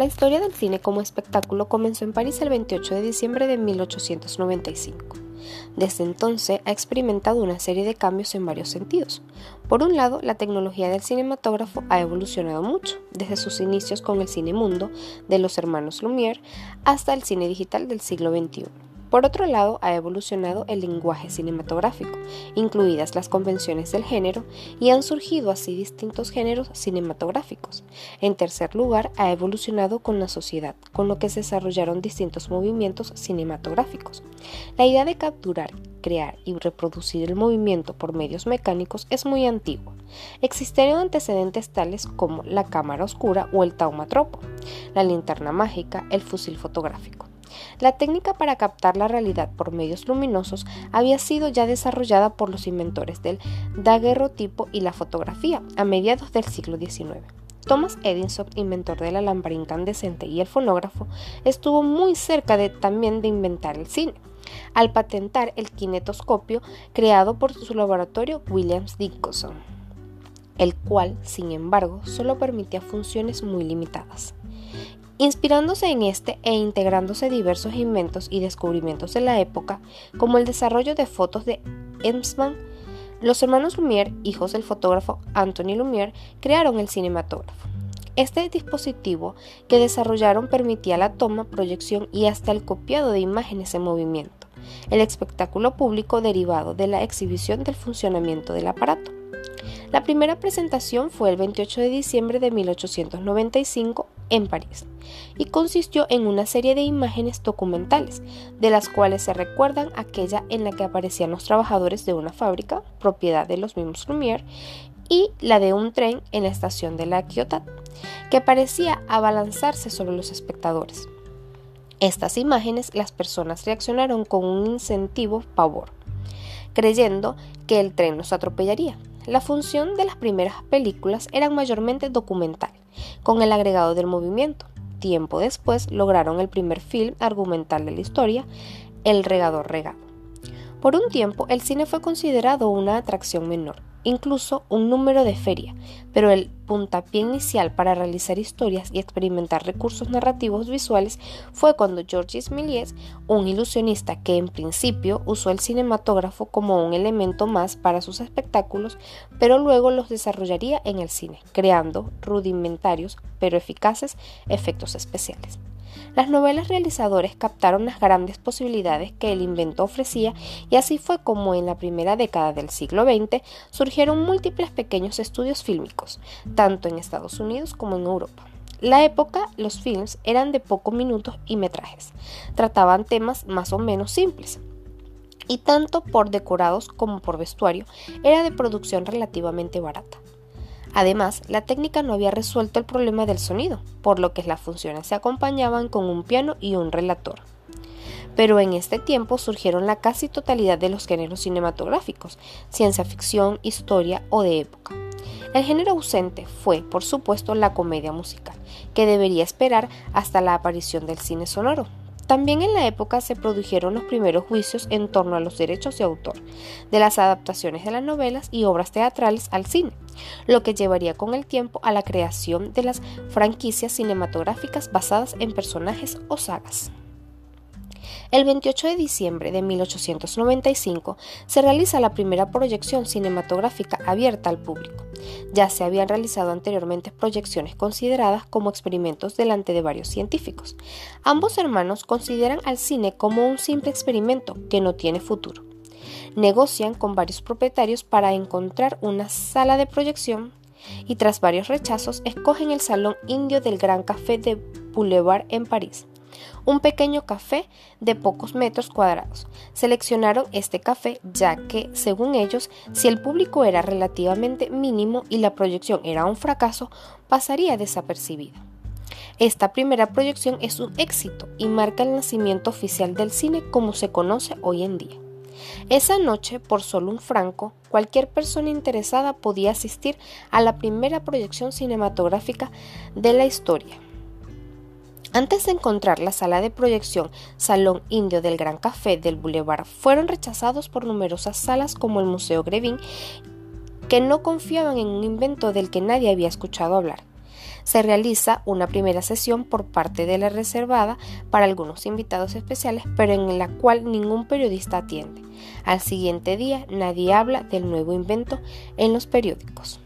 La historia del cine como espectáculo comenzó en París el 28 de diciembre de 1895. Desde entonces ha experimentado una serie de cambios en varios sentidos. Por un lado, la tecnología del cinematógrafo ha evolucionado mucho, desde sus inicios con el cine mundo de los hermanos Lumière hasta el cine digital del siglo XXI. Por otro lado, ha evolucionado el lenguaje cinematográfico, incluidas las convenciones del género, y han surgido así distintos géneros cinematográficos. En tercer lugar, ha evolucionado con la sociedad, con lo que se desarrollaron distintos movimientos cinematográficos. La idea de capturar, crear y reproducir el movimiento por medios mecánicos es muy antigua. Existieron antecedentes tales como la cámara oscura o el taumatropo, la linterna mágica, el fusil fotográfico. La técnica para captar la realidad por medios luminosos había sido ya desarrollada por los inventores del daguerrotipo y la fotografía a mediados del siglo XIX. Thomas Edison, inventor de la lámpara incandescente y el fonógrafo, estuvo muy cerca de, también de inventar el cine, al patentar el kinetoscopio creado por su laboratorio Williams Dickinson, el cual, sin embargo, solo permitía funciones muy limitadas. Inspirándose en este e integrándose diversos inventos y descubrimientos de la época, como el desarrollo de fotos de Emsman, los hermanos Lumière, hijos del fotógrafo Anthony Lumière, crearon el cinematógrafo. Este dispositivo que desarrollaron permitía la toma, proyección y hasta el copiado de imágenes en movimiento, el espectáculo público derivado de la exhibición del funcionamiento del aparato. La primera presentación fue el 28 de diciembre de 1895 en París y consistió en una serie de imágenes documentales, de las cuales se recuerdan aquella en la que aparecían los trabajadores de una fábrica, propiedad de los mismos Lumière, y la de un tren en la estación de la Ciotat, que parecía abalanzarse sobre los espectadores. Estas imágenes las personas reaccionaron con un incentivo pavor, creyendo que el tren los atropellaría. La función de las primeras películas era mayormente documental, con el agregado del movimiento. Tiempo después lograron el primer film argumental de la historia, El regador regado. Por un tiempo el cine fue considerado una atracción menor, incluso un número de feria, pero el puntapié inicial para realizar historias y experimentar recursos narrativos visuales fue cuando Georges Méliès, un ilusionista que en principio usó el cinematógrafo como un elemento más para sus espectáculos, pero luego los desarrollaría en el cine, creando rudimentarios pero eficaces efectos especiales. Las novelas realizadores captaron las grandes posibilidades que el invento ofrecía y así fue como en la primera década del siglo XX surgieron múltiples pequeños estudios fílmicos, tanto en Estados Unidos como en Europa. La época, los films eran de pocos minutos y metrajes. Trataban temas más o menos simples. Y tanto por decorados como por vestuario, era de producción relativamente barata. Además, la técnica no había resuelto el problema del sonido, por lo que las funciones se acompañaban con un piano y un relator. Pero en este tiempo surgieron la casi totalidad de los géneros cinematográficos, ciencia ficción, historia o de época. El género ausente fue, por supuesto, la comedia musical, que debería esperar hasta la aparición del cine sonoro. También en la época se produjeron los primeros juicios en torno a los derechos de autor, de las adaptaciones de las novelas y obras teatrales al cine, lo que llevaría con el tiempo a la creación de las franquicias cinematográficas basadas en personajes o sagas. El 28 de diciembre de 1895 se realiza la primera proyección cinematográfica abierta al público. Ya se habían realizado anteriormente proyecciones consideradas como experimentos delante de varios científicos. Ambos hermanos consideran al cine como un simple experimento que no tiene futuro. Negocian con varios propietarios para encontrar una sala de proyección y tras varios rechazos escogen el Salón Indio del Gran Café de Boulevard en París un pequeño café de pocos metros cuadrados. Seleccionaron este café ya que, según ellos, si el público era relativamente mínimo y la proyección era un fracaso, pasaría desapercibida. Esta primera proyección es un éxito y marca el nacimiento oficial del cine como se conoce hoy en día. Esa noche, por solo un franco, cualquier persona interesada podía asistir a la primera proyección cinematográfica de la historia. Antes de encontrar la sala de proyección Salón Indio del Gran Café del Boulevard, fueron rechazados por numerosas salas como el Museo Grevin, que no confiaban en un invento del que nadie había escuchado hablar. Se realiza una primera sesión por parte de la reservada para algunos invitados especiales, pero en la cual ningún periodista atiende. Al siguiente día nadie habla del nuevo invento en los periódicos.